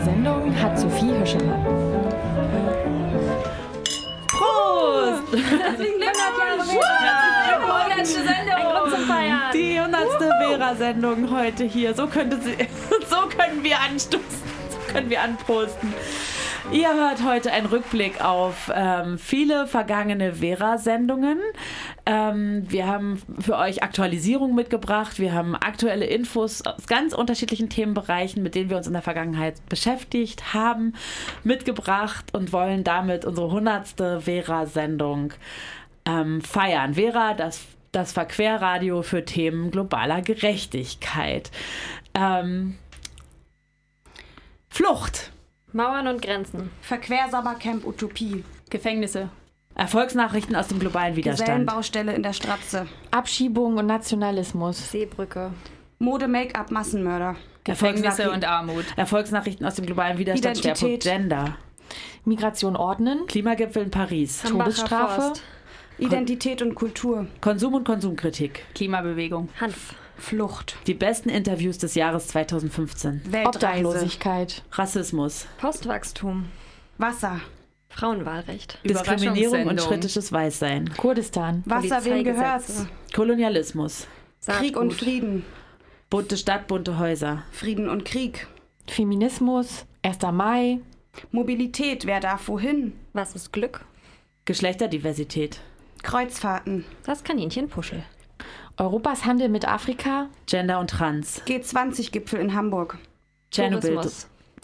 Die Verantwortung für die heutige Sendung hat Sophie Hirschemann. Prost! Herzlichen Glückwunsch! Sendung! Die 100. Vera-Sendung heute hier. So, könnte sie, so können wir anstoßen. So können wir anprosten. Ihr hört heute einen Rückblick auf ähm, viele vergangene Vera-Sendungen. Ähm, wir haben für euch Aktualisierung mitgebracht. Wir haben aktuelle Infos aus ganz unterschiedlichen Themenbereichen, mit denen wir uns in der Vergangenheit beschäftigt haben, mitgebracht und wollen damit unsere 100. Vera-Sendung ähm, feiern. Vera, das, das Verquerradio für Themen globaler Gerechtigkeit. Ähm, Flucht. Mauern und Grenzen. Verquersabbercamp Utopie. Gefängnisse. Erfolgsnachrichten aus dem globalen Widerstand. Gesellenbaustelle in der Stratze. Abschiebung und Nationalismus. Seebrücke. Mode, Make-up, Massenmörder. Gefängnisse und Armut. Erfolgsnachrichten aus dem globalen Widerstand. Identität. Schwerpunkt Gender. Migration ordnen. Klimagipfel in Paris. Hambacher Todesstrafe. Forst. Identität und Kultur. Konsum und Konsumkritik. Klimabewegung. Hanf. Flucht. Die besten Interviews des Jahres 2015. Weltreise. Obdachlosigkeit. Rassismus. Postwachstum. Wasser. Frauenwahlrecht. Diskriminierung und kritisches Weißsein. Kurdistan. Wasser, wem gehört's? Kolonialismus. Krieg und Saatgut. Frieden. Bunte Stadt, bunte Häuser. Frieden und Krieg. Feminismus. 1. Mai. Mobilität, wer darf wohin? Was ist Glück? Geschlechterdiversität. Kreuzfahrten. Das Kaninchen Puschel. Europas Handel mit Afrika. Gender und Trans. G20-Gipfel in Hamburg. Tschernobyl.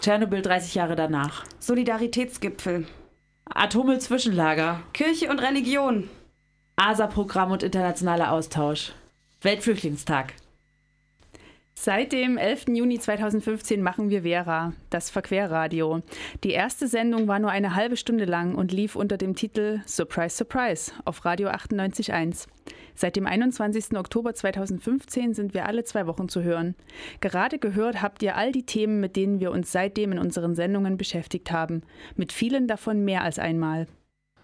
Tschernobyl 30 Jahre danach. Solidaritätsgipfel. Atommüll-Zwischenlager. Kirche und Religion. ASA-Programm und internationaler Austausch. Weltflüchtlingstag. Seit dem 11. Juni 2015 machen wir Vera, das Verquerradio. Die erste Sendung war nur eine halbe Stunde lang und lief unter dem Titel Surprise, Surprise auf Radio 98.1. Seit dem 21. Oktober 2015 sind wir alle zwei Wochen zu hören. Gerade gehört habt ihr all die Themen, mit denen wir uns seitdem in unseren Sendungen beschäftigt haben. Mit vielen davon mehr als einmal.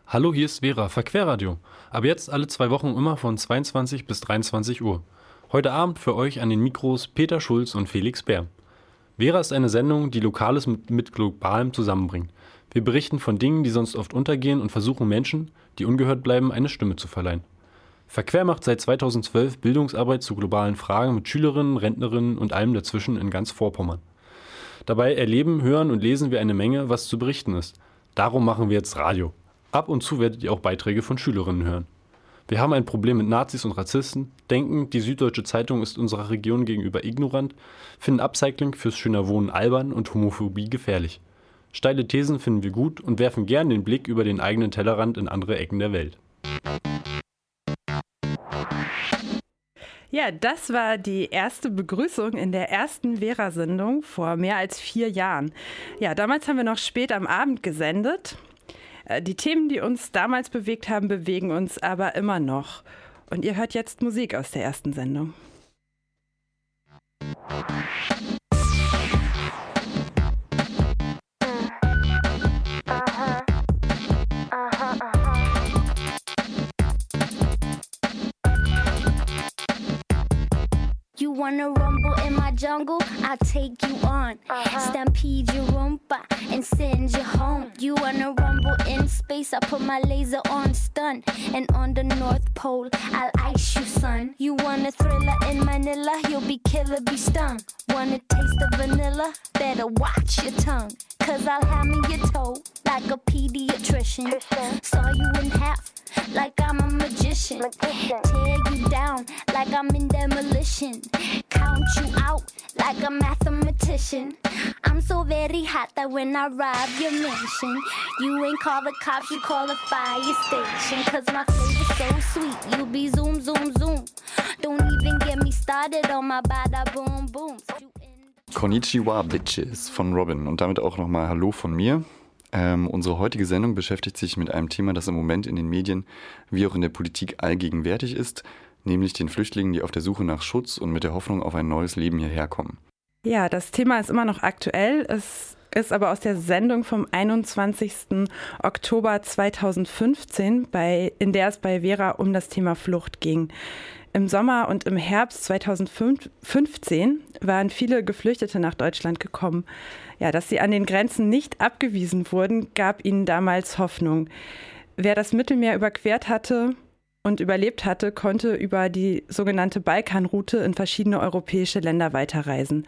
Hallo, hier ist Vera, Verquerradio. Ab jetzt alle zwei Wochen immer von 22 bis 23 Uhr. Heute Abend für euch an den Mikros Peter Schulz und Felix Bär. Vera ist eine Sendung, die Lokales mit, mit Globalem zusammenbringt. Wir berichten von Dingen, die sonst oft untergehen und versuchen Menschen, die ungehört bleiben, eine Stimme zu verleihen. Verquer macht seit 2012 Bildungsarbeit zu globalen Fragen mit Schülerinnen, Rentnerinnen und allem dazwischen in ganz Vorpommern. Dabei erleben, hören und lesen wir eine Menge, was zu berichten ist. Darum machen wir jetzt Radio. Ab und zu werdet ihr auch Beiträge von Schülerinnen hören. Wir haben ein Problem mit Nazis und Rassisten, denken, die Süddeutsche Zeitung ist unserer Region gegenüber ignorant, finden Upcycling fürs schöner Wohnen albern und Homophobie gefährlich. Steile Thesen finden wir gut und werfen gern den Blick über den eigenen Tellerrand in andere Ecken der Welt. Ja, das war die erste Begrüßung in der ersten Vera-Sendung vor mehr als vier Jahren. Ja, damals haben wir noch spät am Abend gesendet. Äh, Die Themen, die uns damals bewegt haben, bewegen uns aber immer noch. Und ihr hört jetzt Musik aus der ersten Sendung. You wanna rumble in my jungle? I'll take you on. Uh-huh. Stampede your roomba and send you home. You wanna rumble in space? I put my laser on stun. And on the North Pole, I'll ice you, son. You want a thriller in Manila? You'll be killer, be stung. Want a taste of vanilla? Better watch your tongue. Cause I'll have me your toe like a pediatrician. Saw you in half like I'm a magician. Tear you down like I'm in demolition. Count you out like a mathematician. I'm so very hot that when I rob your mansion, you ain't call the cops, you call the fire station. Cause my flavor's so sweet, you be zoom, zoom, zoom. Don't even get me started on my bada boom booms. Konnichiwa Bitches von Robin und damit auch nochmal Hallo von mir. Ähm, unsere heutige Sendung beschäftigt sich mit einem Thema, das im Moment in den Medien wie auch in der Politik allgegenwärtig ist, nämlich den Flüchtlingen, die auf der Suche nach Schutz und mit der Hoffnung auf ein neues Leben hierher kommen. Ja, das Thema ist immer noch aktuell. Es ist aber aus der Sendung vom 21. Oktober 2015, bei, in der es bei Vera um das Thema Flucht ging. Im Sommer und im Herbst 2015 waren viele Geflüchtete nach Deutschland gekommen. Ja, dass sie an den Grenzen nicht abgewiesen wurden, gab ihnen damals Hoffnung. Wer das Mittelmeer überquert hatte und überlebt hatte, konnte über die sogenannte Balkanroute in verschiedene europäische Länder weiterreisen.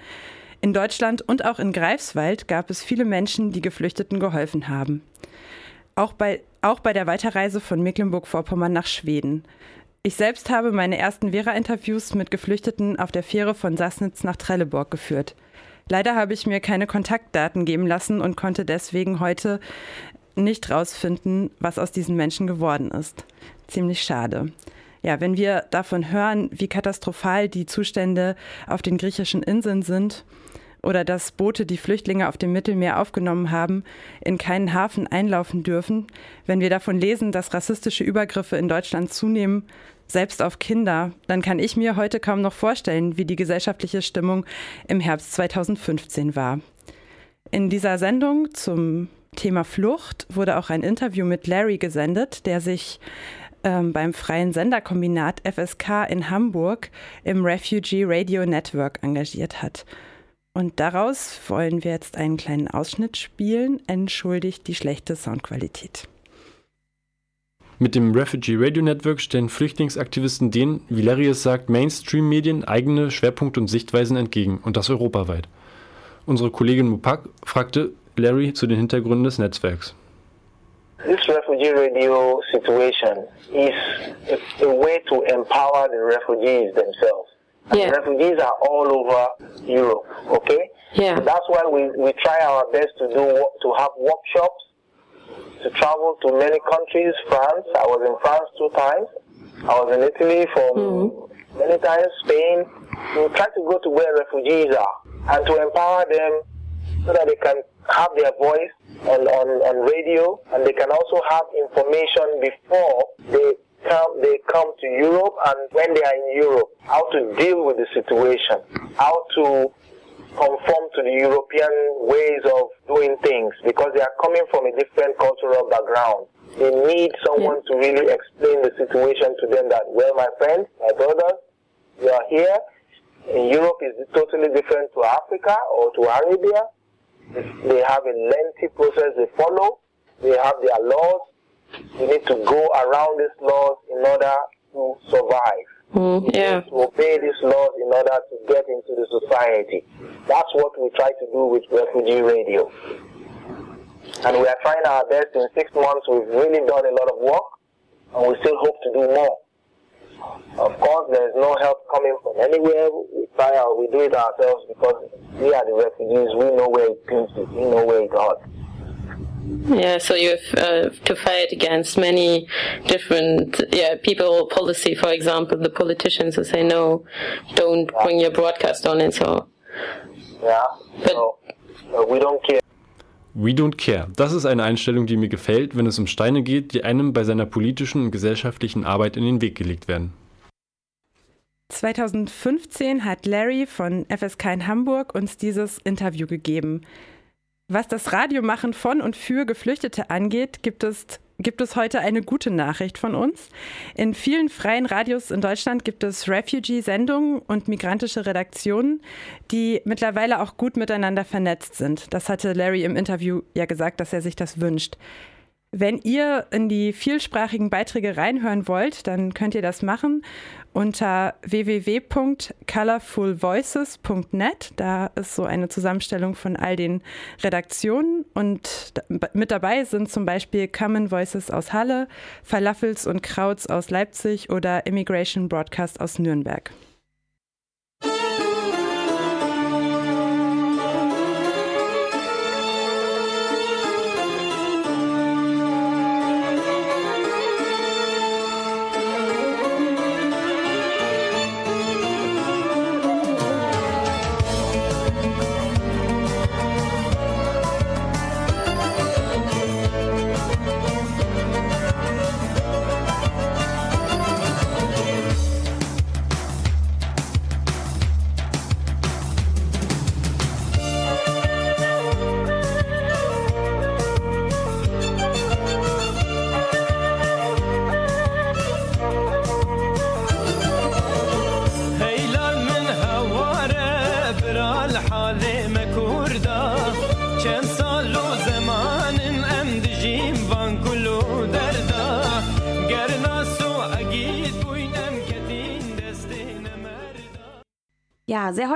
In Deutschland und auch in Greifswald gab es viele Menschen, die Geflüchteten geholfen haben. Auch bei, auch bei der Weiterreise von Mecklenburg-Vorpommern nach Schweden. Ich selbst habe meine ersten Vera-Interviews mit Geflüchteten auf der Fähre von Sassnitz nach Trelleborg geführt. Leider habe ich mir keine Kontaktdaten geben lassen und konnte deswegen heute nicht rausfinden, was aus diesen Menschen geworden ist. Ziemlich schade. Ja, wenn wir davon hören, wie katastrophal die Zustände auf den griechischen Inseln sind oder dass Boote, die Flüchtlinge auf dem Mittelmeer aufgenommen haben, in keinen Hafen einlaufen dürfen, wenn wir davon lesen, dass rassistische Übergriffe in Deutschland zunehmen, selbst auf Kinder, dann kann ich mir heute kaum noch vorstellen, wie die gesellschaftliche Stimmung im Herbst 2015 war. In dieser Sendung zum Thema Flucht wurde auch ein Interview mit Larry gesendet, der sich ähm, beim Freien Senderkombinat FSK in Hamburg im Refugee Radio Network engagiert hat. Und daraus wollen wir jetzt einen kleinen Ausschnitt spielen, entschuldigt die schlechte Soundqualität. Mit dem Refugee Radio Network stellen Flüchtlingsaktivisten den, wie Larry es sagt, Mainstream-Medien eigene Schwerpunkte und Sichtweisen entgegen und das europaweit. Unsere Kollegin Mupak fragte Larry zu den Hintergründen des Netzwerks. This refugee radio situation is a, a way to empower the refugees themselves. Yeah. refugees are all over Europe, okay? Yeah. So that's why we, we try our best to do to have workshops, to travel to many countries. France, I was in France two times. I was in Italy for mm-hmm. many times. Spain. We try to go to where refugees are and to empower them so that they can have their voice on, on, on radio and they can also have information before they come they come to Europe and when they are in Europe, how to deal with the situation, how to conform to the European ways of doing things because they are coming from a different cultural background. They need someone to really explain the situation to them that, well, my friends, my brothers, you are here. In Europe is totally different to Africa or to Arabia. They have a lengthy process they follow. They have their laws. You need to go around these laws in order to survive. Mm, yeah. To obey these laws in order to get into the society. That's what we try to do with Refugee Radio. And we are trying our best in six months. We've really done a lot of work, and we still hope to do more. Of course, there is no help coming from anywhere. We try we do it ourselves because we are the refugees. We know where it pinches. We know where it hurts. Yeah, so you have uh, to fight against many different yeah people policy. For example, the politicians who say no, don't bring your broadcast on, and so. Yeah. So, so we don't care. We don't care. Das ist eine Einstellung, die mir gefällt, wenn es um Steine geht, die einem bei seiner politischen und gesellschaftlichen Arbeit in den Weg gelegt werden. 2015 hat Larry von FSK in Hamburg uns dieses Interview gegeben. Was das Radiomachen von und für Geflüchtete angeht, gibt es, gibt es heute eine gute Nachricht von uns. In vielen freien Radios in Deutschland gibt es Refugee-Sendungen und migrantische Redaktionen, die mittlerweile auch gut miteinander vernetzt sind. Das hatte Larry im Interview ja gesagt, dass er sich das wünscht. Wenn ihr in die vielsprachigen Beiträge reinhören wollt, dann könnt ihr das machen unter www.colorfulvoices.net. Da ist so eine Zusammenstellung von all den Redaktionen und mit dabei sind zum Beispiel Common Voices aus Halle, Falafels und Krauts aus Leipzig oder Immigration Broadcast aus Nürnberg.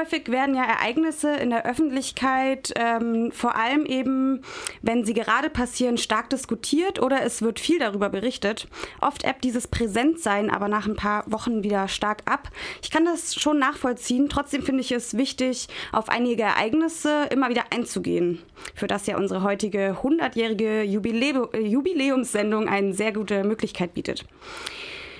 Häufig werden ja Ereignisse in der Öffentlichkeit, ähm, vor allem eben, wenn sie gerade passieren, stark diskutiert oder es wird viel darüber berichtet. Oft ebbt dieses Präsentsein aber nach ein paar Wochen wieder stark ab. Ich kann das schon nachvollziehen. Trotzdem finde ich es wichtig, auf einige Ereignisse immer wieder einzugehen, für das ja unsere heutige 100-jährige Jubilä Jubiläumssendung eine sehr gute Möglichkeit bietet.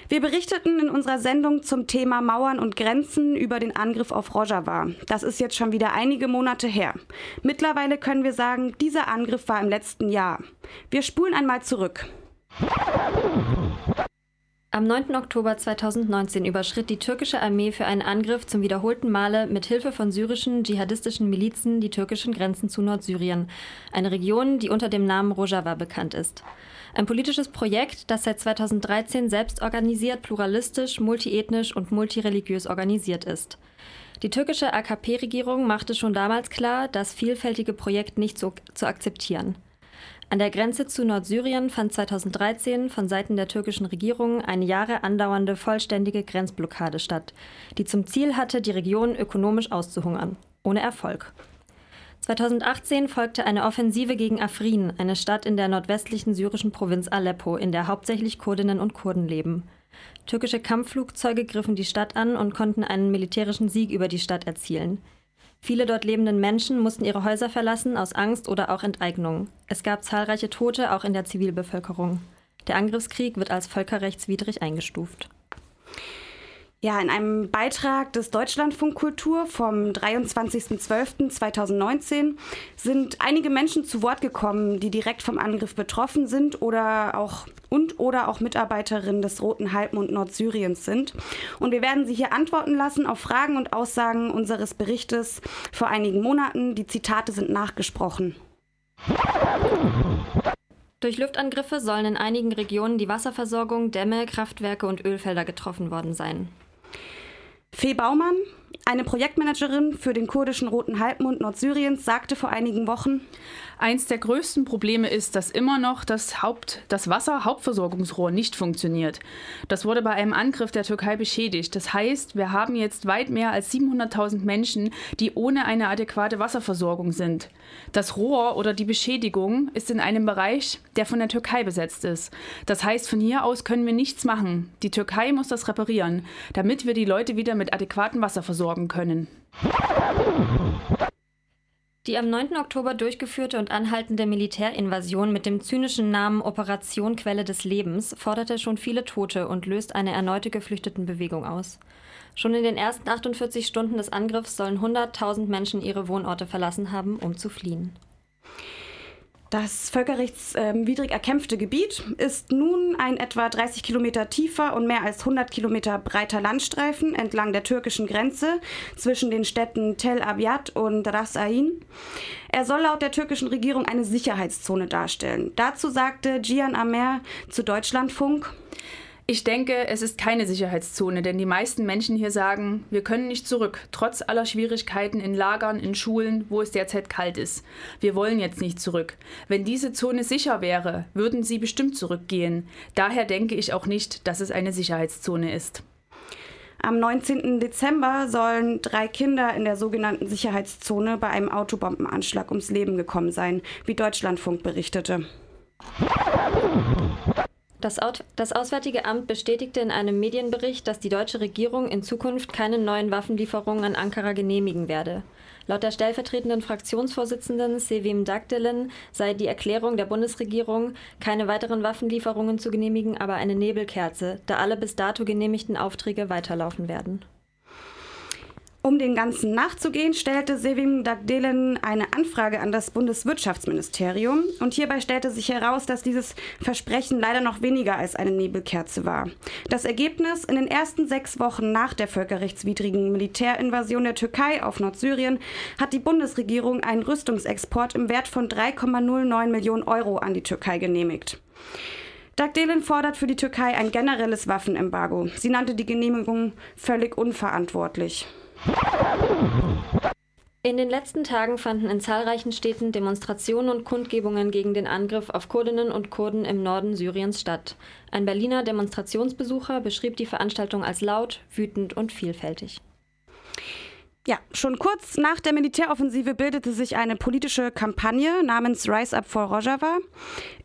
Wir berichteten in unserer Sendung zum Thema Mauern und Grenzen über den Angriff auf Rojava. Das ist jetzt schon wieder einige Monate her. Mittlerweile können wir sagen, dieser Angriff war im letzten Jahr. Wir spulen einmal zurück. Am 9. Oktober 2019 überschritt die türkische Armee für einen Angriff zum wiederholten Male mit Hilfe von syrischen dschihadistischen Milizen die türkischen Grenzen zu Nordsyrien, eine Region, die unter dem Namen Rojava bekannt ist. Ein politisches Projekt, das seit 2013 selbst organisiert, pluralistisch, multiethnisch und multireligiös organisiert ist. Die türkische AKP-Regierung machte schon damals klar, das vielfältige Projekt nicht so zu akzeptieren. An der Grenze zu Nordsyrien fand 2013 von Seiten der türkischen Regierung eine Jahre andauernde vollständige Grenzblockade statt, die zum Ziel hatte, die Region ökonomisch auszuhungern. Ohne Erfolg. 2018 folgte eine Offensive gegen Afrin, eine Stadt in der nordwestlichen syrischen Provinz Aleppo, in der hauptsächlich Kurdinnen und Kurden leben. Türkische Kampfflugzeuge griffen die Stadt an und konnten einen militärischen Sieg über die Stadt erzielen. Viele dort lebenden Menschen mussten ihre Häuser verlassen aus Angst oder auch Enteignung. Es gab zahlreiche Tote auch in der Zivilbevölkerung. Der Angriffskrieg wird als völkerrechtswidrig eingestuft. Ja, in einem Beitrag des Deutschlandfunk Kultur vom 23.12.2019 sind einige Menschen zu Wort gekommen, die direkt vom Angriff betroffen sind oder auch und oder auch Mitarbeiterinnen des Roten Halbmond Nordsyriens sind. Und wir werden sie hier antworten lassen auf Fragen und Aussagen unseres Berichtes vor einigen Monaten. Die Zitate sind nachgesprochen. Durch Luftangriffe sollen in einigen Regionen die Wasserversorgung, Dämme, Kraftwerke und Ölfelder getroffen worden sein. Fee Baumann, eine Projektmanagerin für den kurdischen Roten Halbmond Nordsyriens, sagte vor einigen Wochen, Eins der größten Probleme ist, dass immer noch das, Haupt, das Wasser-Hauptversorgungsrohr nicht funktioniert. Das wurde bei einem Angriff der Türkei beschädigt. Das heißt, wir haben jetzt weit mehr als 700.000 Menschen, die ohne eine adäquate Wasserversorgung sind. Das Rohr oder die Beschädigung ist in einem Bereich, der von der Türkei besetzt ist. Das heißt, von hier aus können wir nichts machen. Die Türkei muss das reparieren, damit wir die Leute wieder mit adäquatem Wasser versorgen können. Die am 9. Oktober durchgeführte und anhaltende Militärinvasion mit dem zynischen Namen Operation Quelle des Lebens forderte schon viele Tote und löst eine erneute Geflüchtetenbewegung aus. Schon in den ersten 48 Stunden des Angriffs sollen 100.000 Menschen ihre Wohnorte verlassen haben, um zu fliehen. Das völkerrechtswidrig erkämpfte Gebiet ist nun ein etwa 30 Kilometer tiefer und mehr als 100 Kilometer breiter Landstreifen entlang der türkischen Grenze zwischen den Städten Tel Abyad und Ras Ain. Er soll laut der türkischen Regierung eine Sicherheitszone darstellen. Dazu sagte Gian Amer zu Deutschlandfunk, ich denke, es ist keine Sicherheitszone, denn die meisten Menschen hier sagen, wir können nicht zurück, trotz aller Schwierigkeiten in Lagern, in Schulen, wo es derzeit kalt ist. Wir wollen jetzt nicht zurück. Wenn diese Zone sicher wäre, würden sie bestimmt zurückgehen. Daher denke ich auch nicht, dass es eine Sicherheitszone ist. Am 19. Dezember sollen drei Kinder in der sogenannten Sicherheitszone bei einem Autobombenanschlag ums Leben gekommen sein, wie Deutschlandfunk berichtete. Das, das, Auswärtige Amt bestätigte in einem Medienbericht, dass die deutsche Regierung in Zukunft keine neuen Waffenlieferungen an Ankara genehmigen werde. Laut der stellvertretenden Fraktionsvorsitzenden Sevim Dagdelen sei die Erklärung der Bundesregierung, keine weiteren Waffenlieferungen zu genehmigen, aber eine Nebelkerze, da alle bis dato genehmigten Aufträge weiterlaufen werden. Um dem Ganzen nachzugehen, stellte Sevim Dagdelen eine Anfrage an das Bundeswirtschaftsministerium und hierbei stellte sich heraus, dass dieses Versprechen leider noch weniger als eine Nebelkerze war. Das Ergebnis in den ersten sechs Wochen nach der völkerrechtswidrigen Militärinvasion der Türkei auf Nordsyrien hat die Bundesregierung einen Rüstungsexport im Wert von 3,09 Millionen Euro an die Türkei genehmigt. Dagdelen fordert für die Türkei ein generelles Waffenembargo. Sie nannte die Genehmigung völlig unverantwortlich. In den letzten Tagen fanden in zahlreichen Städten Demonstrationen und Kundgebungen gegen den Angriff auf Kurdinnen und Kurden im Norden Syriens statt. Ein Berliner Demonstrationsbesucher beschrieb die Veranstaltung als laut, wütend und vielfältig. Ja, schon kurz nach der Militäroffensive bildete sich eine politische Kampagne namens Rise Up for Rojava.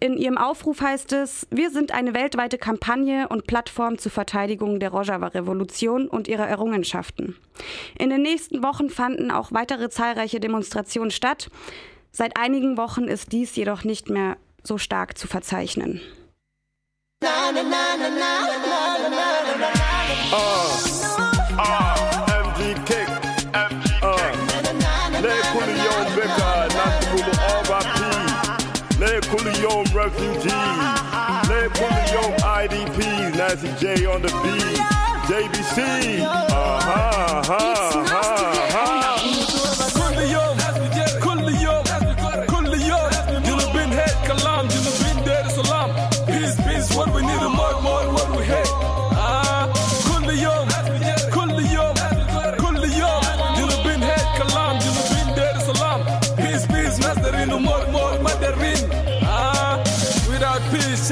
In ihrem Aufruf heißt es, wir sind eine weltweite Kampagne und Plattform zur Verteidigung der Rojava-Revolution und ihrer Errungenschaften. In den nächsten Wochen fanden auch weitere zahlreiche Demonstrationen statt. Seit einigen Wochen ist dies jedoch nicht mehr so stark zu verzeichnen. Coolio refugee. Let Coolio IDP. Nancy J on the beat. JBC. Uh huh,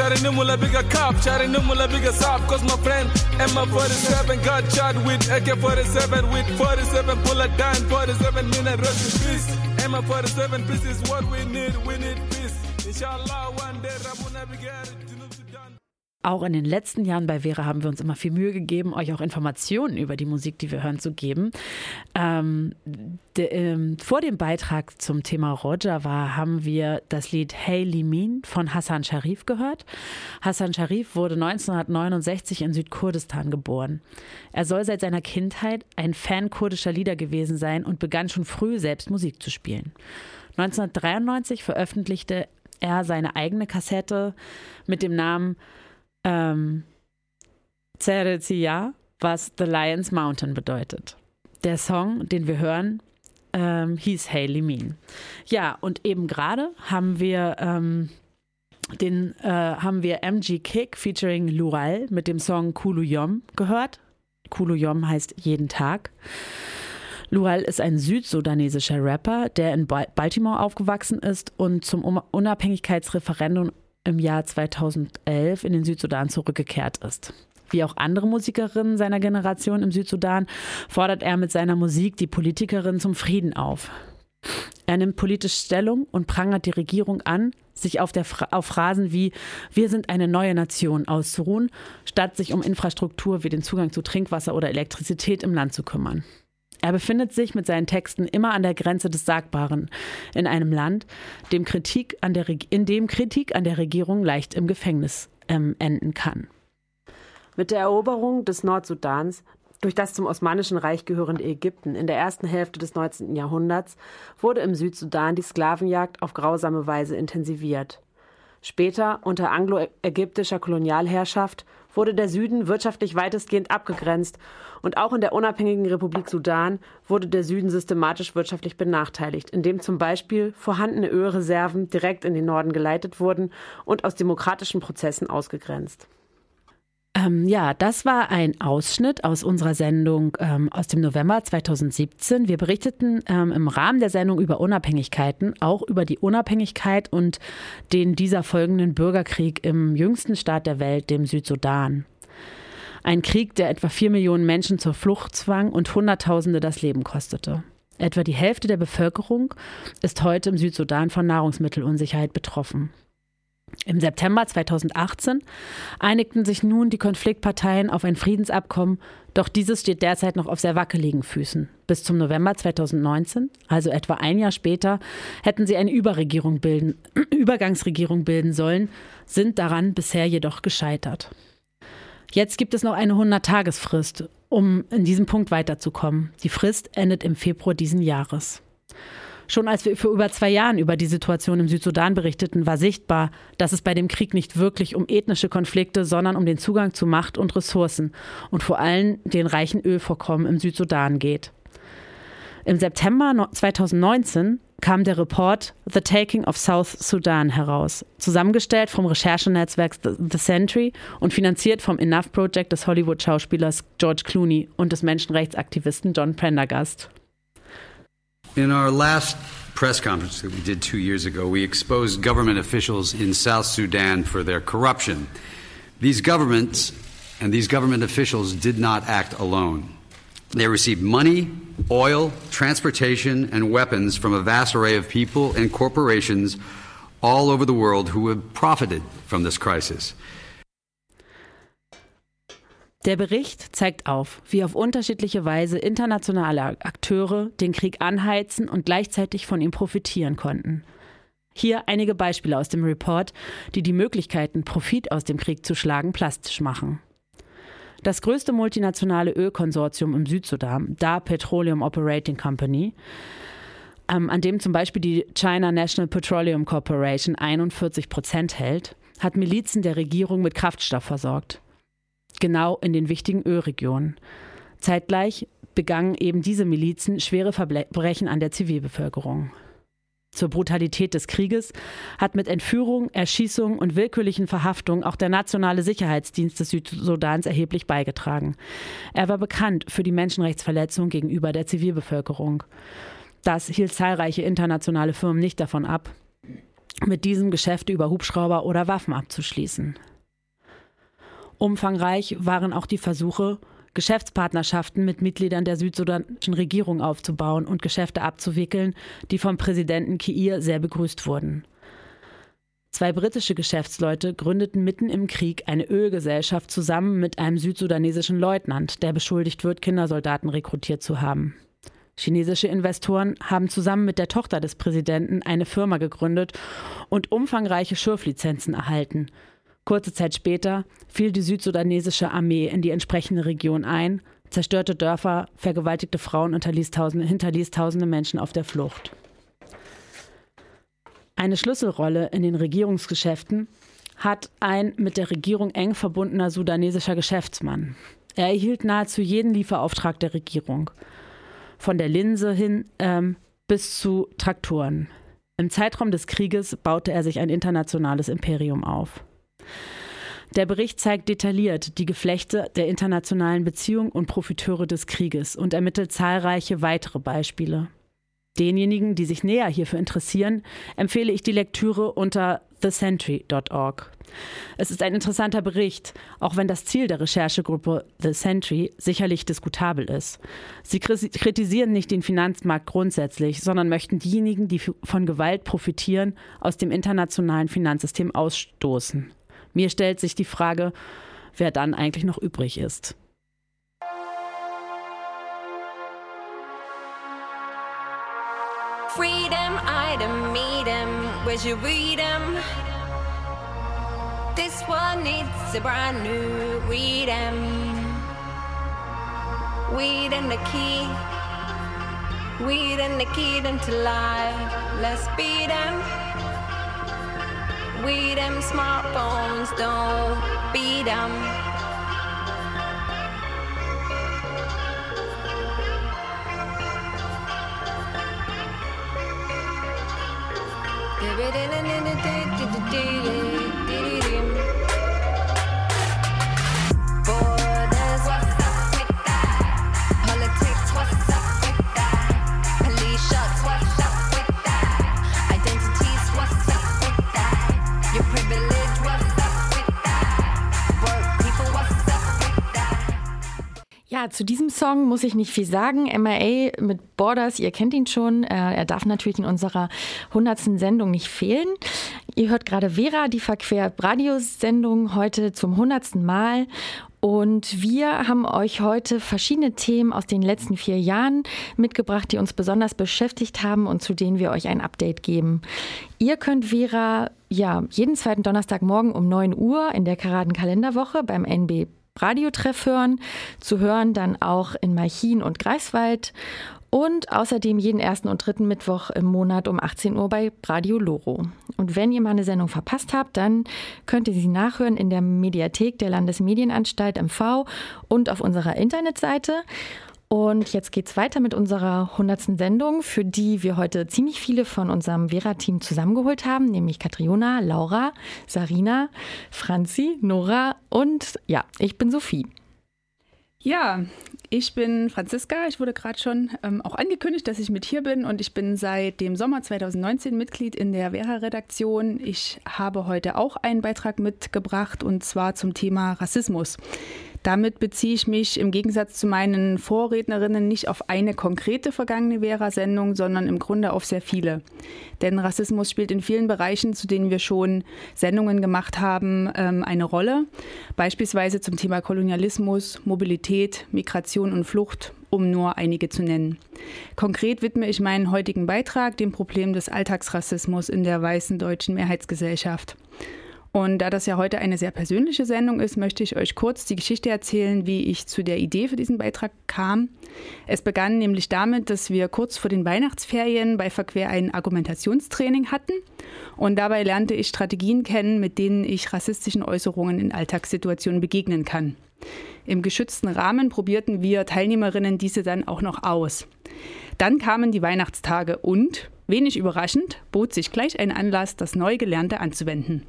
sharing them will a bigger cop, sharing them will a bigger. Cause my friend Emma 47 got shot with AK 47 with 47 bullet down, 47 minute rest in peace. Emma 47 peace is what we need, we need peace. Inshallah, one day Rabuna Sudan. Auch in den letzten Jahren bei Vera haben wir uns immer viel Mühe gegeben, euch auch Informationen über die Musik, die wir hören, zu geben. Ähm, de, ähm, vor dem Beitrag zum Thema Rojava haben wir das Lied Hey Limin von Hassan Sharif gehört. Hassan Sharif wurde 1969 in Südkurdistan geboren. Er soll seit seiner Kindheit ein Fan kurdischer Lieder gewesen sein und begann schon früh selbst Musik zu spielen. 1993 veröffentlichte er seine eigene Kassette mit dem Namen ähm, Ceretia, was The Lion's Mountain bedeutet. Der Song, den wir hören, ähm, hieß Hayley Mean. Ja, und eben gerade haben wir ähm, den äh, haben wir MG Kick featuring Lural mit dem Song Kuluyom gehört. Kuluyom heißt jeden Tag. Lural ist ein südsudanesischer Rapper, der in Baltimore aufgewachsen ist und zum Unabhängigkeitsreferendum im Jahr 2011 in den Südsudan zurückgekehrt ist. Wie auch andere Musikerinnen seiner Generation im Südsudan fordert er mit seiner Musik die Politikerinnen zum Frieden auf. Er nimmt politisch Stellung und prangert die Regierung an, sich auf, der, auf Phrasen wie Wir sind eine neue Nation auszuruhen, statt sich um Infrastruktur wie den Zugang zu Trinkwasser oder Elektrizität im Land zu kümmern. Er befindet sich mit seinen Texten immer an der Grenze des Sagbaren in einem Land, dem Kritik an der, in dem Kritik an der Regierung leicht im Gefängnis ähm, enden kann. Mit der Eroberung des Nordsudans durch das zum Osmanischen Reich gehörende Ägypten in der ersten Hälfte des 19. Jahrhunderts wurde im Südsudan die Sklavenjagd auf grausame Weise intensiviert. Später, unter anglo-ägyptischer Kolonialherrschaft, wurde der Süden wirtschaftlich weitestgehend abgegrenzt und auch in der unabhängigen Republik Sudan wurde der Süden systematisch wirtschaftlich benachteiligt, indem zum Beispiel vorhandene Ölreserven direkt in den Norden geleitet wurden und aus demokratischen Prozessen ausgegrenzt. Ähm, ja, das war ein Ausschnitt aus unserer Sendung ähm, aus dem November 2017. Wir berichteten ähm, im Rahmen der Sendung über Unabhängigkeiten, auch über die Unabhängigkeit und den dieser folgenden Bürgerkrieg im jüngsten Staat der Welt, dem Südsudan. Ein Krieg, der etwa vier Millionen Menschen zur Flucht zwang und Hunderttausende das Leben kostete. Etwa die Hälfte der Bevölkerung ist heute im Südsudan von Nahrungsmittelunsicherheit betroffen. Im September 2018 einigten sich nun die Konfliktparteien auf ein Friedensabkommen, doch dieses steht derzeit noch auf sehr wackeligen Füßen. Bis zum November 2019, also etwa ein Jahr später, hätten sie eine bilden, Übergangsregierung bilden sollen, sind daran bisher jedoch gescheitert. Jetzt gibt es noch eine 100-Tagesfrist, um in diesem Punkt weiterzukommen. Die Frist endet im Februar diesen Jahres. Schon als wir vor über zwei Jahren über die Situation im Südsudan berichteten, war sichtbar, dass es bei dem Krieg nicht wirklich um ethnische Konflikte, sondern um den Zugang zu Macht und Ressourcen und vor allem den reichen Ölvorkommen im Südsudan geht. Im September 2019 kam der Report The Taking of South Sudan heraus, zusammengestellt vom Recherchenetzwerk The Century und finanziert vom Enough Project des Hollywood-Schauspielers George Clooney und des Menschenrechtsaktivisten John Prendergast. In our last press conference that we did two years ago, we exposed government officials in South Sudan for their corruption. These governments and these government officials did not act alone. They received money, oil, transportation, and weapons from a vast array of people and corporations all over the world who have profited from this crisis. Der Bericht zeigt auf, wie auf unterschiedliche Weise internationale Akteure den Krieg anheizen und gleichzeitig von ihm profitieren konnten. Hier einige Beispiele aus dem Report, die die Möglichkeiten, Profit aus dem Krieg zu schlagen, plastisch machen. Das größte multinationale Ölkonsortium im Südsudan, Da Petroleum Operating Company, ähm, an dem zum Beispiel die China National Petroleum Corporation 41 Prozent hält, hat Milizen der Regierung mit Kraftstoff versorgt genau in den wichtigen Ölregionen. Zeitgleich begangen eben diese Milizen schwere Verbrechen an der Zivilbevölkerung. Zur Brutalität des Krieges hat mit Entführung, Erschießung und willkürlichen Verhaftungen auch der Nationale Sicherheitsdienst des Südsudans erheblich beigetragen. Er war bekannt für die Menschenrechtsverletzungen gegenüber der Zivilbevölkerung. Das hielt zahlreiche internationale Firmen nicht davon ab, mit diesem Geschäfte über Hubschrauber oder Waffen abzuschließen. Umfangreich waren auch die Versuche, Geschäftspartnerschaften mit Mitgliedern der südsudanischen Regierung aufzubauen und Geschäfte abzuwickeln, die vom Präsidenten Kiir sehr begrüßt wurden. Zwei britische Geschäftsleute gründeten mitten im Krieg eine Ölgesellschaft zusammen mit einem südsudanesischen Leutnant, der beschuldigt wird, Kindersoldaten rekrutiert zu haben. Chinesische Investoren haben zusammen mit der Tochter des Präsidenten eine Firma gegründet und umfangreiche Schürflizenzen erhalten, Kurze Zeit später fiel die südsudanesische Armee in die entsprechende Region ein, zerstörte Dörfer, vergewaltigte Frauen und hinterließ tausende, hinterließ tausende Menschen auf der Flucht. Eine Schlüsselrolle in den Regierungsgeschäften hat ein mit der Regierung eng verbundener sudanesischer Geschäftsmann. Er erhielt nahezu jeden Lieferauftrag der Regierung, von der Linse hin ähm, bis zu Traktoren. Im Zeitraum des Krieges baute er sich ein internationales Imperium auf. Der Bericht zeigt detailliert die Geflechte der internationalen Beziehungen und Profiteure des Krieges und ermittelt zahlreiche weitere Beispiele. Denjenigen, die sich näher hierfür interessieren, empfehle ich die Lektüre unter thesentry.org. Es ist ein interessanter Bericht, auch wenn das Ziel der Recherchegruppe The Sentry sicherlich diskutabel ist. Sie kritisieren nicht den Finanzmarkt grundsätzlich, sondern möchten diejenigen, die von Gewalt profitieren, aus dem internationalen Finanzsystem ausstoßen. Mir stellt sich die Frage, wer dann eigentlich noch übrig ist. Freedom, item, him, where's your freedom? This one needs a brand new freedom. Weed and the key, weed and the key into life. Let's beat them. We them smartphones don't beat them. Borders, Zu diesem Song muss ich nicht viel sagen. MIA mit Borders, ihr kennt ihn schon. Äh, Er darf natürlich in unserer 100. Sendung nicht fehlen. Ihr hört gerade Vera, die Verquer-Radiosendung, heute zum 100. Mal. Und wir haben euch heute verschiedene Themen aus den letzten vier Jahren mitgebracht, die uns besonders beschäftigt haben und zu denen wir euch ein Update geben. Ihr könnt Vera ja jeden zweiten Donnerstagmorgen um 9 Uhr in der Karaden-Kalenderwoche beim NB Radiotreff hören, zu hören dann auch in Malchin und Greifswald und außerdem jeden ersten und dritten Mittwoch im Monat um 18 Uhr bei Radio Loro. Und wenn ihr mal eine Sendung verpasst habt, dann könnt ihr sie nachhören in der Mediathek der Landesmedienanstalt MV und auf unserer Internetseite. Und jetzt geht's weiter mit unserer 100. Sendung, für die wir heute ziemlich viele von unserem Vera-Team zusammengeholt haben, nämlich Katriona, Laura, Sarina, Franzi, Nora und ja, ich bin Sophie. Ja, ich bin Franziska. Ich wurde gerade schon ähm, auch angekündigt, dass ich mit hier bin und ich bin seit dem Sommer 2019 Mitglied in der Vera-Redaktion. Ich habe heute auch einen Beitrag mitgebracht und zwar zum Thema Rassismus. Damit beziehe ich mich im Gegensatz zu meinen Vorrednerinnen nicht auf eine konkrete vergangene Vera-Sendung, sondern im Grunde auf sehr viele. Denn Rassismus spielt in vielen Bereichen, zu denen wir schon Sendungen gemacht haben, ähm, eine Rolle. Beispielsweise zum Thema Kolonialismus, Mobilität, Migration und Flucht, um nur einige zu nennen. Konkret widme ich meinen heutigen Beitrag dem Problem des Alltagsrassismus in der weißen deutschen Mehrheitsgesellschaft. Und da das ja heute eine sehr persönliche Sendung ist, möchte ich euch kurz die Geschichte erzählen, wie ich zu der Idee für diesen Beitrag kam. Es begann nämlich damit, dass wir kurz vor den Weihnachtsferien bei Verquer ein Argumentationstraining hatten. Und dabei lernte ich Strategien kennen, mit denen ich rassistischen Äußerungen in Alltagssituationen begegnen kann. Im geschützten Rahmen probierten wir Teilnehmerinnen diese dann auch noch aus. Dann kamen die Weihnachtstage und, wenig überraschend, bot sich gleich ein Anlass, das neu Gelernte anzuwenden.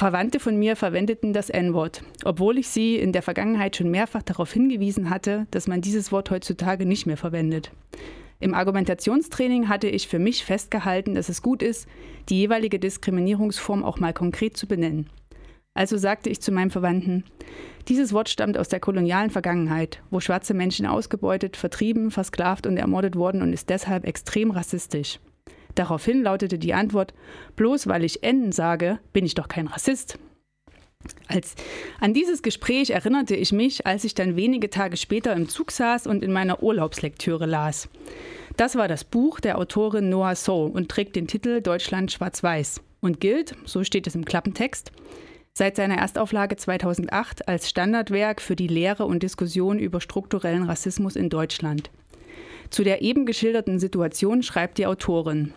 Verwandte von mir verwendeten das N-Wort, obwohl ich sie in der Vergangenheit schon mehrfach darauf hingewiesen hatte, dass man dieses Wort heutzutage nicht mehr verwendet. Im Argumentationstraining hatte ich für mich festgehalten, dass es gut ist, die jeweilige Diskriminierungsform auch mal konkret zu benennen. Also sagte ich zu meinem Verwandten, dieses Wort stammt aus der kolonialen Vergangenheit, wo schwarze Menschen ausgebeutet, vertrieben, versklavt und ermordet wurden und ist deshalb extrem rassistisch. Daraufhin lautete die Antwort, bloß weil ich N sage, bin ich doch kein Rassist. Als, an dieses Gespräch erinnerte ich mich, als ich dann wenige Tage später im Zug saß und in meiner Urlaubslektüre las. Das war das Buch der Autorin Noah So und trägt den Titel Deutschland schwarz-weiß und gilt, so steht es im Klappentext, seit seiner Erstauflage 2008 als Standardwerk für die Lehre und Diskussion über strukturellen Rassismus in Deutschland. Zu der eben geschilderten Situation schreibt die Autorin.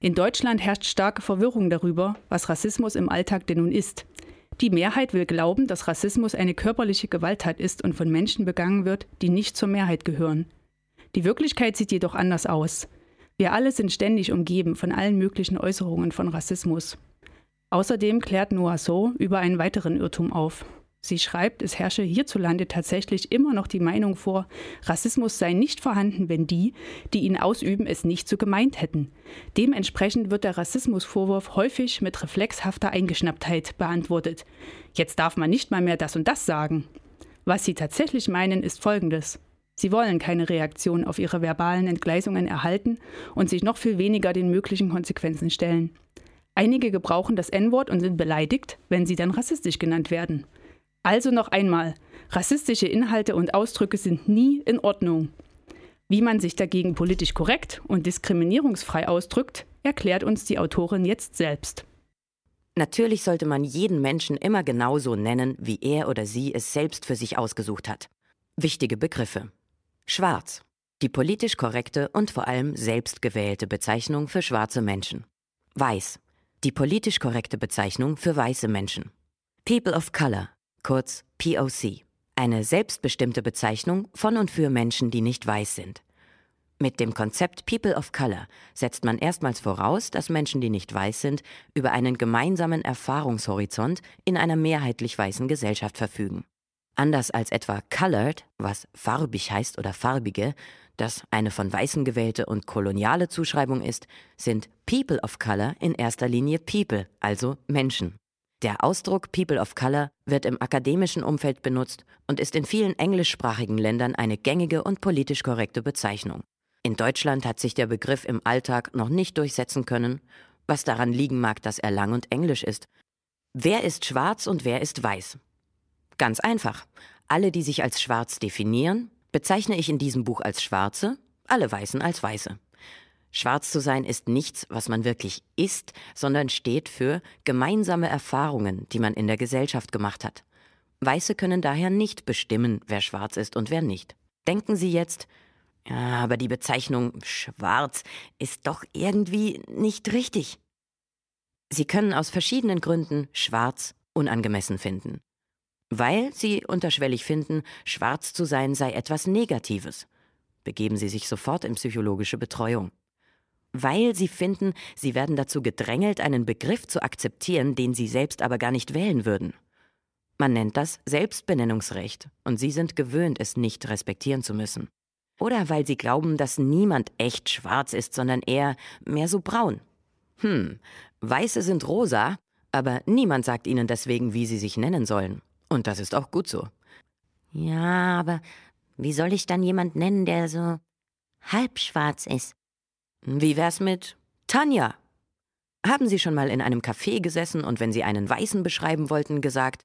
In Deutschland herrscht starke Verwirrung darüber, was Rassismus im Alltag denn nun ist. Die Mehrheit will glauben, dass Rassismus eine körperliche Gewalttat ist und von Menschen begangen wird, die nicht zur Mehrheit gehören. Die Wirklichkeit sieht jedoch anders aus. Wir alle sind ständig umgeben von allen möglichen Äußerungen von Rassismus. Außerdem klärt Noah So über einen weiteren Irrtum auf. Sie schreibt, es herrsche hierzulande tatsächlich immer noch die Meinung vor, Rassismus sei nicht vorhanden, wenn die, die ihn ausüben, es nicht so gemeint hätten. Dementsprechend wird der Rassismusvorwurf häufig mit reflexhafter Eingeschnapptheit beantwortet. Jetzt darf man nicht mal mehr das und das sagen. Was sie tatsächlich meinen, ist Folgendes. Sie wollen keine Reaktion auf ihre verbalen Entgleisungen erhalten und sich noch viel weniger den möglichen Konsequenzen stellen. Einige gebrauchen das N-Wort und sind beleidigt, wenn sie dann rassistisch genannt werden. Also noch einmal, rassistische Inhalte und Ausdrücke sind nie in Ordnung. Wie man sich dagegen politisch korrekt und diskriminierungsfrei ausdrückt, erklärt uns die Autorin jetzt selbst. Natürlich sollte man jeden Menschen immer genauso nennen, wie er oder sie es selbst für sich ausgesucht hat. Wichtige Begriffe. Schwarz. Die politisch korrekte und vor allem selbstgewählte Bezeichnung für schwarze Menschen. Weiß. Die politisch korrekte Bezeichnung für weiße Menschen. People of Color, kurz POC. Eine selbstbestimmte Bezeichnung von und für Menschen, die nicht weiß sind. Mit dem Konzept People of Color setzt man erstmals voraus, dass Menschen, die nicht weiß sind, über einen gemeinsamen Erfahrungshorizont in einer mehrheitlich weißen Gesellschaft verfügen. Anders als etwa colored, was farbig heißt oder farbige, das eine von Weißen gewählte und koloniale Zuschreibung ist, sind People of Color in erster Linie People, also Menschen. Der Ausdruck People of Color wird im akademischen Umfeld benutzt und ist in vielen englischsprachigen Ländern eine gängige und politisch korrekte Bezeichnung. In Deutschland hat sich der Begriff im Alltag noch nicht durchsetzen können, was daran liegen mag, dass er lang und englisch ist. Wer ist schwarz und wer ist weiß? Ganz einfach. Alle, die sich als schwarz definieren, bezeichne ich in diesem Buch als Schwarze, alle Weißen als Weiße. Schwarz zu sein ist nichts, was man wirklich ist, sondern steht für gemeinsame Erfahrungen, die man in der Gesellschaft gemacht hat. Weiße können daher nicht bestimmen, wer schwarz ist und wer nicht. Denken Sie jetzt, ja, aber die Bezeichnung schwarz ist doch irgendwie nicht richtig. Sie können aus verschiedenen Gründen schwarz unangemessen finden weil sie unterschwellig finden, schwarz zu sein sei etwas Negatives. Begeben Sie sich sofort in psychologische Betreuung. Weil sie finden, sie werden dazu gedrängelt, einen Begriff zu akzeptieren, den sie selbst aber gar nicht wählen würden. Man nennt das Selbstbenennungsrecht und sie sind gewöhnt, es nicht respektieren zu müssen. Oder weil sie glauben, dass niemand echt schwarz ist, sondern eher mehr so braun. Hm, Weiße sind rosa, aber niemand sagt ihnen deswegen, wie sie sich nennen sollen. Und das ist auch gut so. Ja, aber wie soll ich dann jemand nennen, der so halb schwarz ist? Wie wär's mit Tanja? Haben Sie schon mal in einem Café gesessen und wenn Sie einen Weißen beschreiben wollten, gesagt,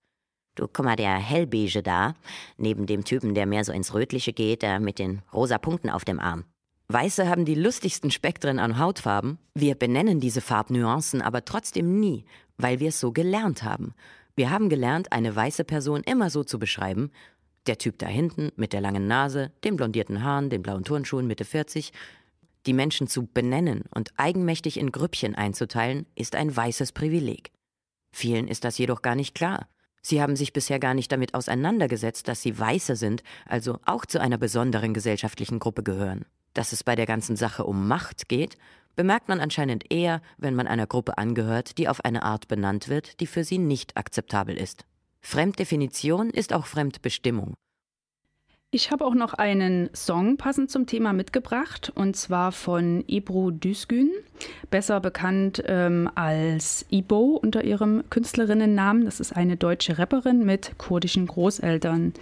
Du, guck mal, der hellbeige da, neben dem Typen, der mehr so ins Rötliche geht, der mit den rosa Punkten auf dem Arm. Weiße haben die lustigsten Spektren an Hautfarben. Wir benennen diese Farbnuancen aber trotzdem nie, weil wir es so gelernt haben. Wir haben gelernt, eine weiße Person immer so zu beschreiben. Der Typ da hinten mit der langen Nase, den blondierten Haaren, den blauen Turnschuhen Mitte 40. Die Menschen zu benennen und eigenmächtig in Grüppchen einzuteilen, ist ein weißes Privileg. Vielen ist das jedoch gar nicht klar. Sie haben sich bisher gar nicht damit auseinandergesetzt, dass sie Weiße sind, also auch zu einer besonderen gesellschaftlichen Gruppe gehören. Dass es bei der ganzen Sache um Macht geht, bemerkt man anscheinend eher, wenn man einer Gruppe angehört, die auf eine Art benannt wird, die für sie nicht akzeptabel ist. Fremddefinition ist auch Fremdbestimmung. Ich habe auch noch einen Song passend zum Thema mitgebracht und zwar von Ebru Düsgün, besser bekannt ähm, als Ibo unter ihrem Künstlerinnennamen. Das ist eine deutsche Rapperin mit kurdischen Großeltern.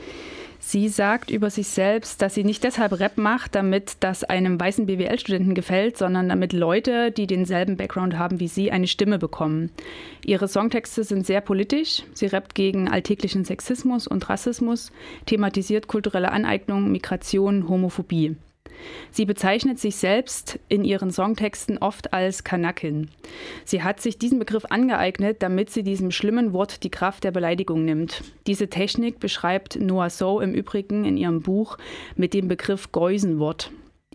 Sie sagt über sich selbst, dass sie nicht deshalb Rap macht, damit das einem weißen BWL-Studenten gefällt, sondern damit Leute, die denselben Background haben wie sie, eine Stimme bekommen. Ihre Songtexte sind sehr politisch. Sie rappt gegen alltäglichen Sexismus und Rassismus, thematisiert kulturelle Aneignung, Migration, Homophobie. Sie bezeichnet sich selbst in ihren Songtexten oft als Kanakin. Sie hat sich diesen Begriff angeeignet, damit sie diesem schlimmen Wort die Kraft der Beleidigung nimmt. Diese Technik beschreibt Noah So im Übrigen in ihrem Buch mit dem Begriff Geusenwort.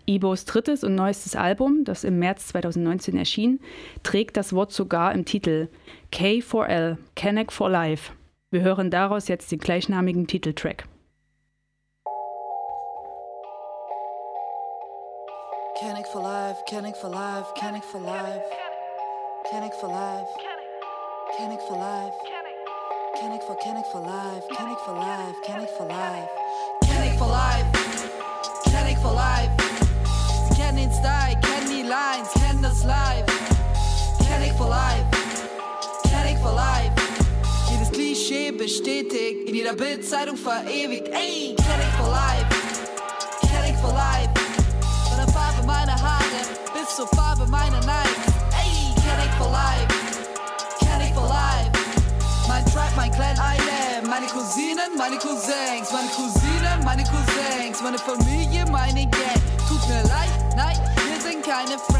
Ibos drittes und neuestes Album, das im März 2019 erschien, trägt das Wort sogar im Titel K4L, Kenneck for Life. Wir hören daraus jetzt den gleichnamigen Titeltrack. Canic for life, Canic for life, Canic for life. Canic for life. Canic for life. Canic for Canic for life, Canic for life, Canic for life. Canic for life. Canic for life. Kennen den Style, kennen die Lines, kennen das Live. Canic for life. Canic for life. Jedes Klischee bestätigt, in jeder Bildzeitung verewigt. Ey, Canic for life. Meiner Nikes. Ey, Canic for life. Canic for life. Mein Tribe, mein Clan Island. Meine Cousinen, meine Cousins. Meine Cousinen, meine Cousins. Meine Familie, meine Gang. Tut mir leid, nein, wir sind keine Friends,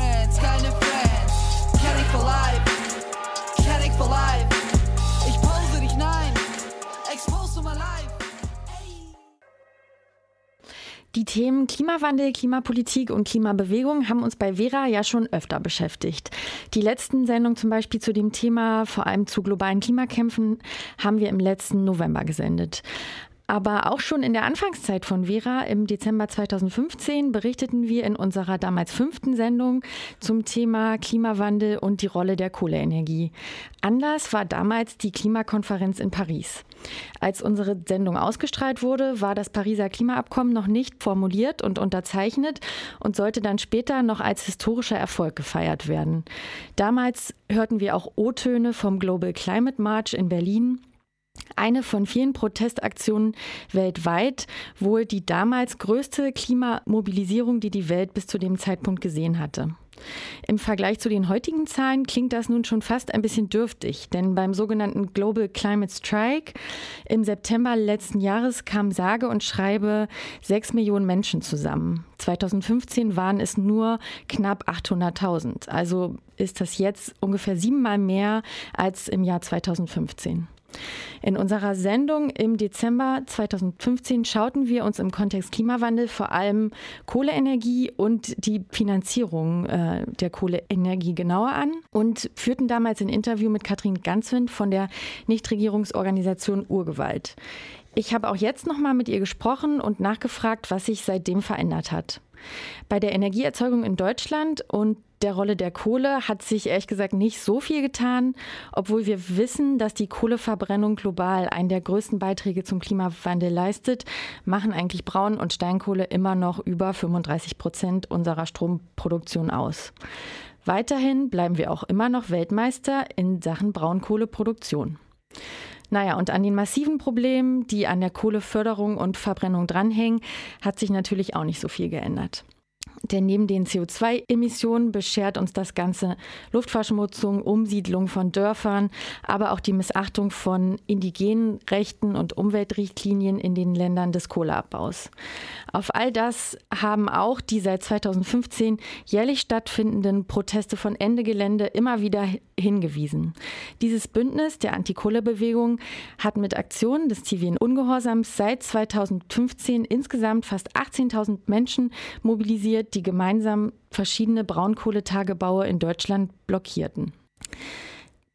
Die Themen Klimawandel, Klimapolitik und Klimabewegung haben uns bei Vera ja schon öfter beschäftigt. Die letzten Sendungen zum Beispiel zu dem Thema, vor allem zu globalen Klimakämpfen, haben wir im letzten November gesendet. Aber auch schon in der Anfangszeit von Vera im Dezember 2015 berichteten wir in unserer damals fünften Sendung zum Thema Klimawandel und die Rolle der Kohleenergie. Anlass war damals die Klimakonferenz in Paris. Als unsere Sendung ausgestrahlt wurde, war das Pariser Klimaabkommen noch nicht formuliert und unterzeichnet und sollte dann später noch als historischer Erfolg gefeiert werden. Damals hörten wir auch O-Töne vom Global Climate March in Berlin eine von vielen Protestaktionen weltweit, wohl die damals größte Klimamobilisierung, die die Welt bis zu dem Zeitpunkt gesehen hatte. Im Vergleich zu den heutigen Zahlen klingt das nun schon fast ein bisschen dürftig, denn beim sogenannten Global Climate Strike im September letzten Jahres kamen sage und schreibe sechs Millionen Menschen zusammen. 2015 waren es nur knapp 800.000. Also ist das jetzt ungefähr siebenmal mehr als im Jahr 2015. In unserer Sendung im Dezember 2015 schauten wir uns im Kontext Klimawandel vor allem Kohleenergie und die Finanzierung äh, der Kohleenergie genauer an und führten damals ein Interview mit Katrin Ganzwind von der Nichtregierungsorganisation Urgewalt. Ich habe auch jetzt noch mal mit ihr gesprochen und nachgefragt, was sich seitdem verändert hat. Bei der Energieerzeugung in Deutschland und der Rolle der Kohle hat sich ehrlich gesagt nicht so viel getan, obwohl wir wissen, dass die Kohleverbrennung global einen der größten Beiträge zum Klimawandel leistet, machen eigentlich Braun- und Steinkohle immer noch über 35 Prozent unserer Stromproduktion aus. Weiterhin bleiben wir auch immer noch Weltmeister in Sachen Braunkohleproduktion. Naja, und an den massiven Problemen, die an der Kohleförderung und Verbrennung dranhängen, hat sich natürlich auch nicht so viel geändert. Denn neben den CO2-Emissionen beschert uns das Ganze Luftverschmutzung, Umsiedlung von Dörfern, aber auch die Missachtung von indigenen Rechten und Umweltrichtlinien in den Ländern des Kohleabbaus. Auf all das haben auch die seit 2015 jährlich stattfindenden Proteste von Ende Gelände immer wieder hingewiesen. Dieses Bündnis der Antikohlebewegung hat mit Aktionen des zivilen Ungehorsams seit 2015 insgesamt fast 18.000 Menschen mobilisiert, die gemeinsam verschiedene Braunkohletagebaue in Deutschland blockierten.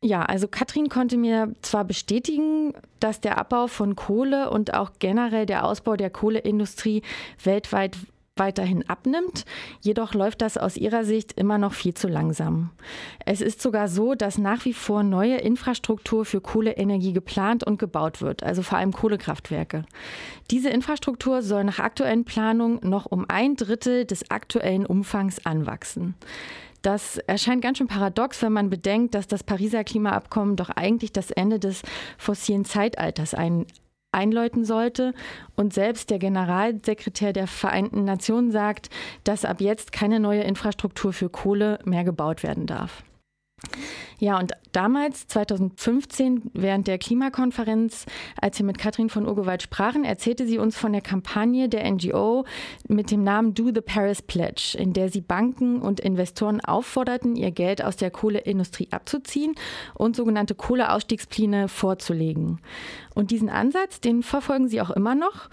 Ja, also Katrin konnte mir zwar bestätigen, dass der Abbau von Kohle und auch generell der Ausbau der Kohleindustrie weltweit weiterhin abnimmt. Jedoch läuft das aus ihrer Sicht immer noch viel zu langsam. Es ist sogar so, dass nach wie vor neue Infrastruktur für Kohleenergie geplant und gebaut wird, also vor allem Kohlekraftwerke. Diese Infrastruktur soll nach aktuellen Planungen noch um ein Drittel des aktuellen Umfangs anwachsen. Das erscheint ganz schön paradox, wenn man bedenkt, dass das Pariser Klimaabkommen doch eigentlich das Ende des fossilen Zeitalters ein, einläuten sollte. Und selbst der Generalsekretär der Vereinten Nationen sagt, dass ab jetzt keine neue Infrastruktur für Kohle mehr gebaut werden darf. Ja, und damals, 2015, während der Klimakonferenz, als wir mit Katrin von Urgewald sprachen, erzählte sie uns von der Kampagne der NGO mit dem Namen Do the Paris Pledge, in der sie Banken und Investoren aufforderten, ihr Geld aus der Kohleindustrie abzuziehen und sogenannte Kohleausstiegspläne vorzulegen. Und diesen Ansatz, den verfolgen sie auch immer noch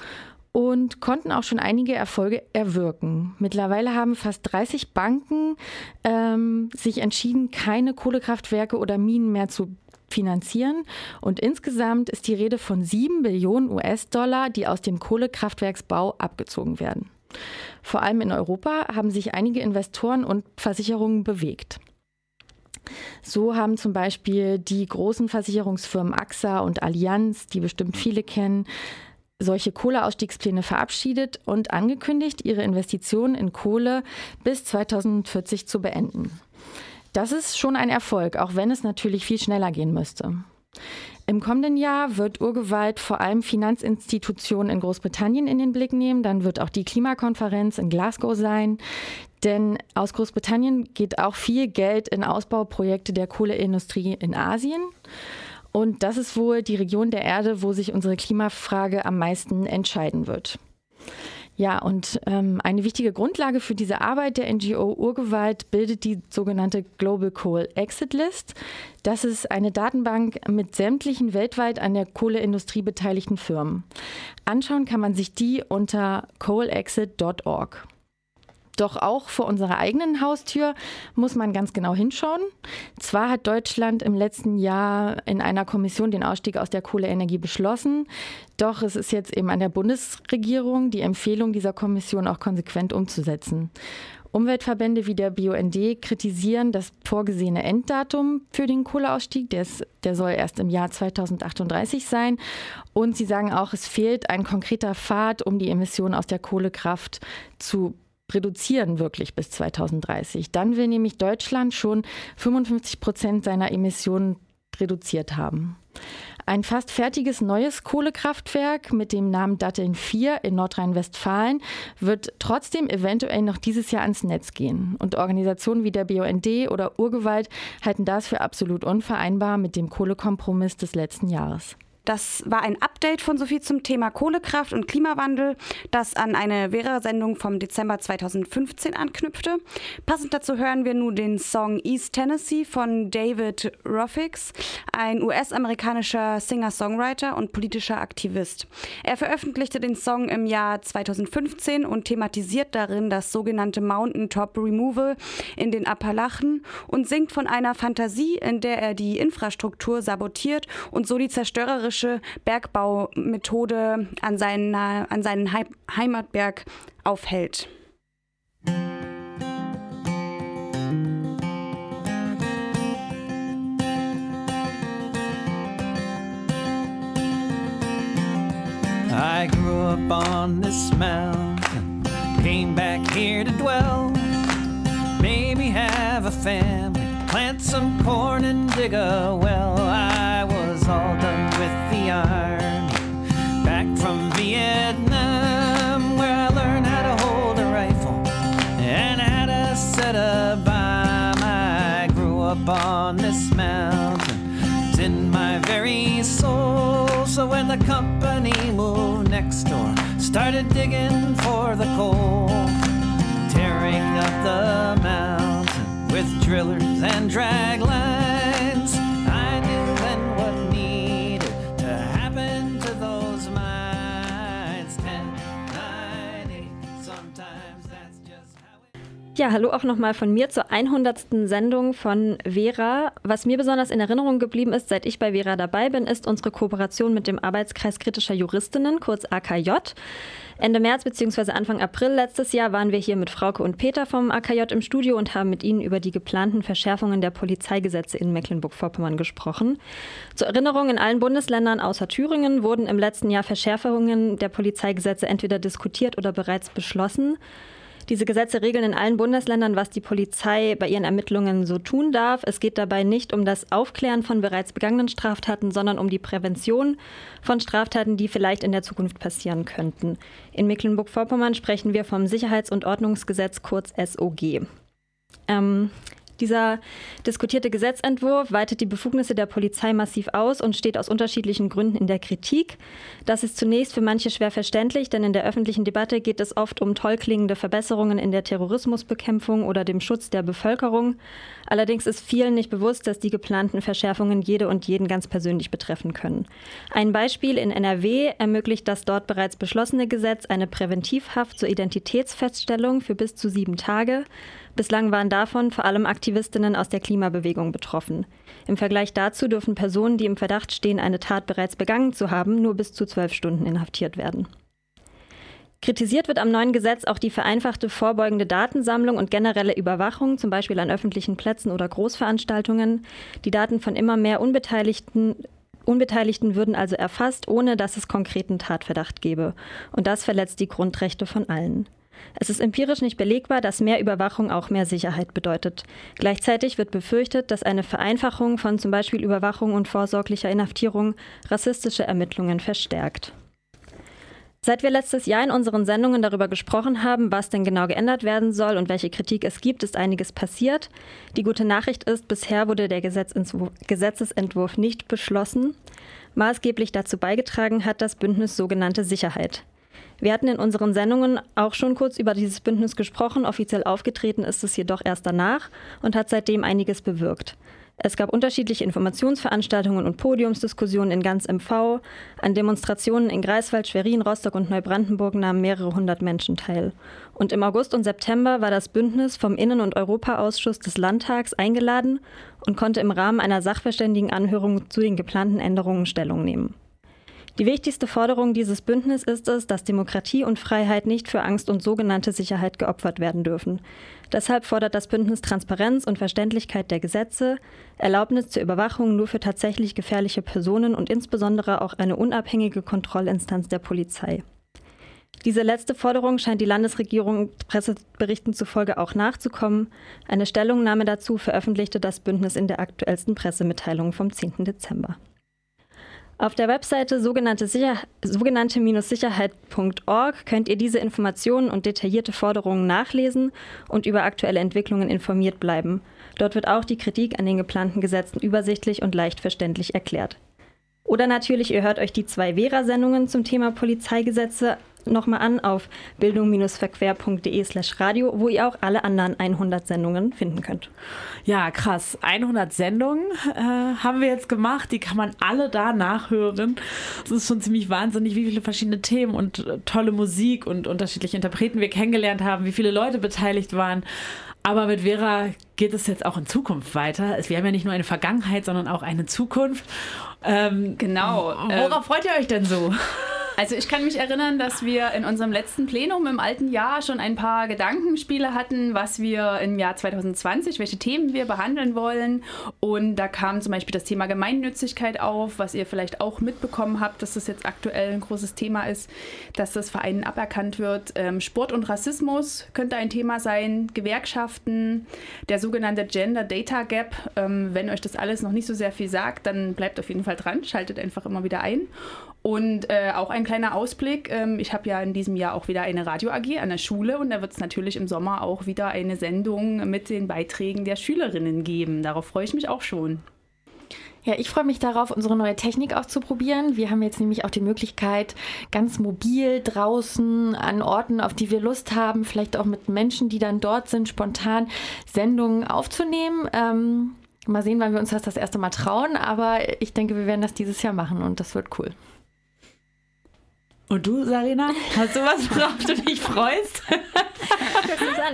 und konnten auch schon einige Erfolge erwirken. Mittlerweile haben fast 30 Banken ähm, sich entschieden, keine Kohlekraftwerke oder Minen mehr zu finanzieren. Und insgesamt ist die Rede von 7 Billionen US-Dollar, die aus dem Kohlekraftwerksbau abgezogen werden. Vor allem in Europa haben sich einige Investoren und Versicherungen bewegt. So haben zum Beispiel die großen Versicherungsfirmen AXA und Allianz, die bestimmt viele kennen, solche Kohleausstiegspläne verabschiedet und angekündigt, ihre Investitionen in Kohle bis 2040 zu beenden. Das ist schon ein Erfolg, auch wenn es natürlich viel schneller gehen müsste. Im kommenden Jahr wird Urgewalt vor allem Finanzinstitutionen in Großbritannien in den Blick nehmen. Dann wird auch die Klimakonferenz in Glasgow sein. Denn aus Großbritannien geht auch viel Geld in Ausbauprojekte der Kohleindustrie in Asien. Und das ist wohl die Region der Erde, wo sich unsere Klimafrage am meisten entscheiden wird. Ja, und ähm, eine wichtige Grundlage für diese Arbeit der NGO Urgewalt bildet die sogenannte Global Coal Exit List. Das ist eine Datenbank mit sämtlichen weltweit an der Kohleindustrie beteiligten Firmen. Anschauen kann man sich die unter coalexit.org. Doch auch vor unserer eigenen Haustür muss man ganz genau hinschauen. Zwar hat Deutschland im letzten Jahr in einer Kommission den Ausstieg aus der Kohleenergie beschlossen, doch es ist jetzt eben an der Bundesregierung, die Empfehlung dieser Kommission auch konsequent umzusetzen. Umweltverbände wie der BUND kritisieren das vorgesehene Enddatum für den Kohleausstieg. Der, ist, der soll erst im Jahr 2038 sein. Und sie sagen auch, es fehlt ein konkreter Pfad, um die Emissionen aus der Kohlekraft zu reduzieren wirklich bis 2030. Dann will nämlich Deutschland schon 55 Prozent seiner Emissionen reduziert haben. Ein fast fertiges neues Kohlekraftwerk mit dem Namen Datteln 4 in Nordrhein-Westfalen wird trotzdem eventuell noch dieses Jahr ans Netz gehen. Und Organisationen wie der BUND oder Urgewalt halten das für absolut unvereinbar mit dem Kohlekompromiss des letzten Jahres. Das war ein Update von Sophie zum Thema Kohlekraft und Klimawandel, das an eine Vera-Sendung vom Dezember 2015 anknüpfte. Passend dazu hören wir nun den Song East Tennessee von David Ruffix, ein US-amerikanischer Singer-Songwriter und politischer Aktivist. Er veröffentlichte den Song im Jahr 2015 und thematisiert darin das sogenannte Mountaintop Removal in den Appalachen und singt von einer Fantasie, in der er die Infrastruktur sabotiert und so die zerstörerische Bergbaumethode an seinen, an seinen Heimatberg aufhält. I grew up on this mountain, came back here to dwell. Maybe have a family, plant some corn and dig a well. I was all done back from Vietnam, where I learned how to hold a rifle and how to set a bomb. I grew up on this mountain, it's in my very soul. So when the company moved next door, started digging for the coal, tearing up the mountain with drillers and drag lines. Ja, hallo auch nochmal von mir zur 100. Sendung von Vera. Was mir besonders in Erinnerung geblieben ist, seit ich bei Vera dabei bin, ist unsere Kooperation mit dem Arbeitskreis kritischer Juristinnen, kurz AKJ. Ende März bzw. Anfang April letztes Jahr waren wir hier mit Frauke und Peter vom AKJ im Studio und haben mit ihnen über die geplanten Verschärfungen der Polizeigesetze in Mecklenburg-Vorpommern gesprochen. Zur Erinnerung, in allen Bundesländern außer Thüringen wurden im letzten Jahr Verschärfungen der Polizeigesetze entweder diskutiert oder bereits beschlossen. Diese Gesetze regeln in allen Bundesländern, was die Polizei bei ihren Ermittlungen so tun darf. Es geht dabei nicht um das Aufklären von bereits begangenen Straftaten, sondern um die Prävention von Straftaten, die vielleicht in der Zukunft passieren könnten. In Mecklenburg-Vorpommern sprechen wir vom Sicherheits- und Ordnungsgesetz kurz SOG. Ähm, dieser diskutierte Gesetzentwurf weitet die Befugnisse der Polizei massiv aus und steht aus unterschiedlichen Gründen in der Kritik. Das ist zunächst für manche schwer verständlich, denn in der öffentlichen Debatte geht es oft um tollklingende Verbesserungen in der Terrorismusbekämpfung oder dem Schutz der Bevölkerung. Allerdings ist vielen nicht bewusst, dass die geplanten Verschärfungen jede und jeden ganz persönlich betreffen können. Ein Beispiel in NRW ermöglicht das dort bereits beschlossene Gesetz eine Präventivhaft zur Identitätsfeststellung für bis zu sieben Tage. Bislang waren davon vor allem Aktivistinnen aus der Klimabewegung betroffen. Im Vergleich dazu dürfen Personen, die im Verdacht stehen, eine Tat bereits begangen zu haben, nur bis zu zwölf Stunden inhaftiert werden. Kritisiert wird am neuen Gesetz auch die vereinfachte vorbeugende Datensammlung und generelle Überwachung, zum Beispiel an öffentlichen Plätzen oder Großveranstaltungen. Die Daten von immer mehr Unbeteiligten Unbeteiligten würden also erfasst, ohne dass es konkreten Tatverdacht gäbe. Und das verletzt die Grundrechte von allen. Es ist empirisch nicht belegbar, dass mehr Überwachung auch mehr Sicherheit bedeutet. Gleichzeitig wird befürchtet, dass eine Vereinfachung von zum Beispiel Überwachung und vorsorglicher Inhaftierung rassistische Ermittlungen verstärkt. Seit wir letztes Jahr in unseren Sendungen darüber gesprochen haben, was denn genau geändert werden soll und welche Kritik es gibt, ist einiges passiert. Die gute Nachricht ist, bisher wurde der Gesetzesentwurf nicht beschlossen. Maßgeblich dazu beigetragen hat das Bündnis sogenannte Sicherheit. Wir hatten in unseren Sendungen auch schon kurz über dieses Bündnis gesprochen. Offiziell aufgetreten ist es jedoch erst danach und hat seitdem einiges bewirkt. Es gab unterschiedliche Informationsveranstaltungen und Podiumsdiskussionen in ganz MV. An Demonstrationen in Greifswald, Schwerin, Rostock und Neubrandenburg nahmen mehrere hundert Menschen teil. Und im August und September war das Bündnis vom Innen- und Europaausschuss des Landtags eingeladen und konnte im Rahmen einer Sachverständigenanhörung zu den geplanten Änderungen Stellung nehmen. Die wichtigste Forderung dieses Bündnis ist es, dass Demokratie und Freiheit nicht für Angst und sogenannte Sicherheit geopfert werden dürfen. Deshalb fordert das Bündnis Transparenz und Verständlichkeit der Gesetze, Erlaubnis zur Überwachung nur für tatsächlich gefährliche Personen und insbesondere auch eine unabhängige Kontrollinstanz der Polizei. Diese letzte Forderung scheint die Landesregierung Presseberichten zufolge auch nachzukommen. Eine Stellungnahme dazu veröffentlichte das Bündnis in der aktuellsten Pressemitteilung vom 10. Dezember. Auf der Webseite sogenannte Sicher sogenannte-sicherheit.org könnt ihr diese Informationen und detaillierte Forderungen nachlesen und über aktuelle Entwicklungen informiert bleiben. Dort wird auch die Kritik an den geplanten Gesetzen übersichtlich und leicht verständlich erklärt. Oder natürlich, ihr hört euch die zwei Vera-Sendungen zum Thema Polizeigesetze nochmal an auf bildung-verquer.de slash radio, wo ihr auch alle anderen 100 Sendungen finden könnt. Ja, krass. 100 Sendungen äh, haben wir jetzt gemacht. Die kann man alle da nachhören. Es ist schon ziemlich wahnsinnig, wie viele verschiedene Themen und äh, tolle Musik und unterschiedliche Interpreten wir kennengelernt haben, wie viele Leute beteiligt waren. Aber mit Vera geht es jetzt auch in Zukunft weiter. Wir haben ja nicht nur eine Vergangenheit, sondern auch eine Zukunft. Ähm, genau. Worauf freut ihr euch denn so? Also ich kann mich erinnern, dass wir in unserem letzten Plenum im alten Jahr schon ein paar Gedankenspiele hatten, was wir im Jahr 2020, welche Themen wir behandeln wollen. Und da kam zum Beispiel das Thema Gemeinnützigkeit auf, was ihr vielleicht auch mitbekommen habt, dass das jetzt aktuell ein großes Thema ist, dass das Vereinen aberkannt wird. Ähm, Sport und Rassismus könnte ein Thema sein, Gewerkschaften, der sogenannte Gender Data Gap. Ähm, wenn euch das alles noch nicht so sehr viel sagt, dann bleibt auf jeden Fall dran, schaltet einfach immer wieder ein. Und äh, auch ein kleiner Ausblick. Ähm, ich habe ja in diesem Jahr auch wieder eine Radio AG an der Schule und da wird es natürlich im Sommer auch wieder eine Sendung mit den Beiträgen der Schülerinnen geben. Darauf freue ich mich auch schon. Ja, ich freue mich darauf, unsere neue Technik auszuprobieren. Wir haben jetzt nämlich auch die Möglichkeit, ganz mobil draußen an Orten, auf die wir Lust haben, vielleicht auch mit Menschen, die dann dort sind, spontan Sendungen aufzunehmen. Ähm, mal sehen, wann wir uns das das erste Mal trauen, aber ich denke, wir werden das dieses Jahr machen und das wird cool. Und du, Sarina, hast du was, worauf du dich freust?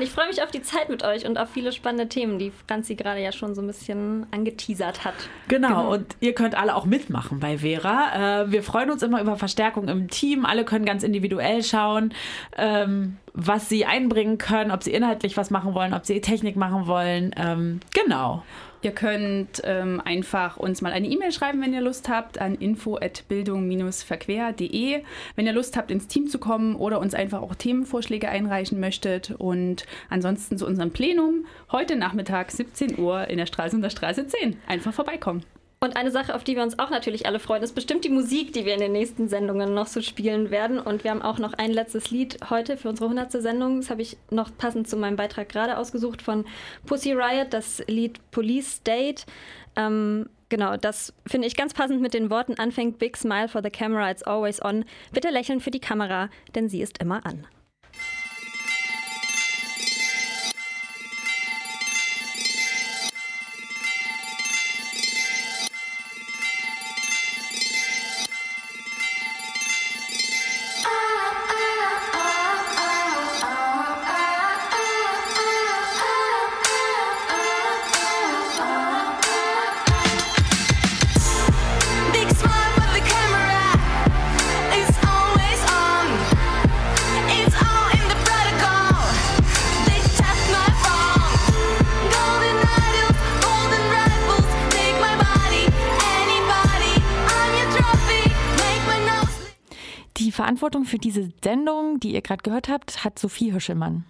Ich freue mich auf die Zeit mit euch und auf viele spannende Themen, die Franzi gerade ja schon so ein bisschen angeteasert hat. Genau, und ihr könnt alle auch mitmachen bei Vera. Äh, wir freuen uns immer über Verstärkung im Team. Alle können ganz individuell schauen, ähm, was sie einbringen können, ob sie inhaltlich was machen wollen, ob sie Technik machen wollen. Ähm, genau. Ihr könnt ähm, einfach uns mal eine E-Mail schreiben, wenn ihr Lust habt, an info@bildung-verquer.de. Wenn ihr Lust habt, ins Team zu kommen oder uns einfach auch Themenvorschläge einreichen möchtet. Und ansonsten zu unserem Plenum heute Nachmittag 17 Uhr in der Straße in der Straße 10. Einfach vorbeikommen. Und eine Sache, auf die wir uns auch natürlich alle freuen, ist bestimmt die Musik, die wir in den nächsten Sendungen noch so spielen werden. Und wir haben auch noch ein letztes Lied heute für unsere 100. Sendung. Das habe ich noch passend zu meinem Beitrag gerade ausgesucht von Pussy Riot, das Lied Police State. Ähm, genau, das finde ich ganz passend mit den Worten anfängt Big Smile for the camera, it's always on. Bitte lächeln für die Kamera, denn sie ist immer an. Verantwortung für diese Sendung, die ihr gerade gehört habt, hat Sophie Hüschelmann.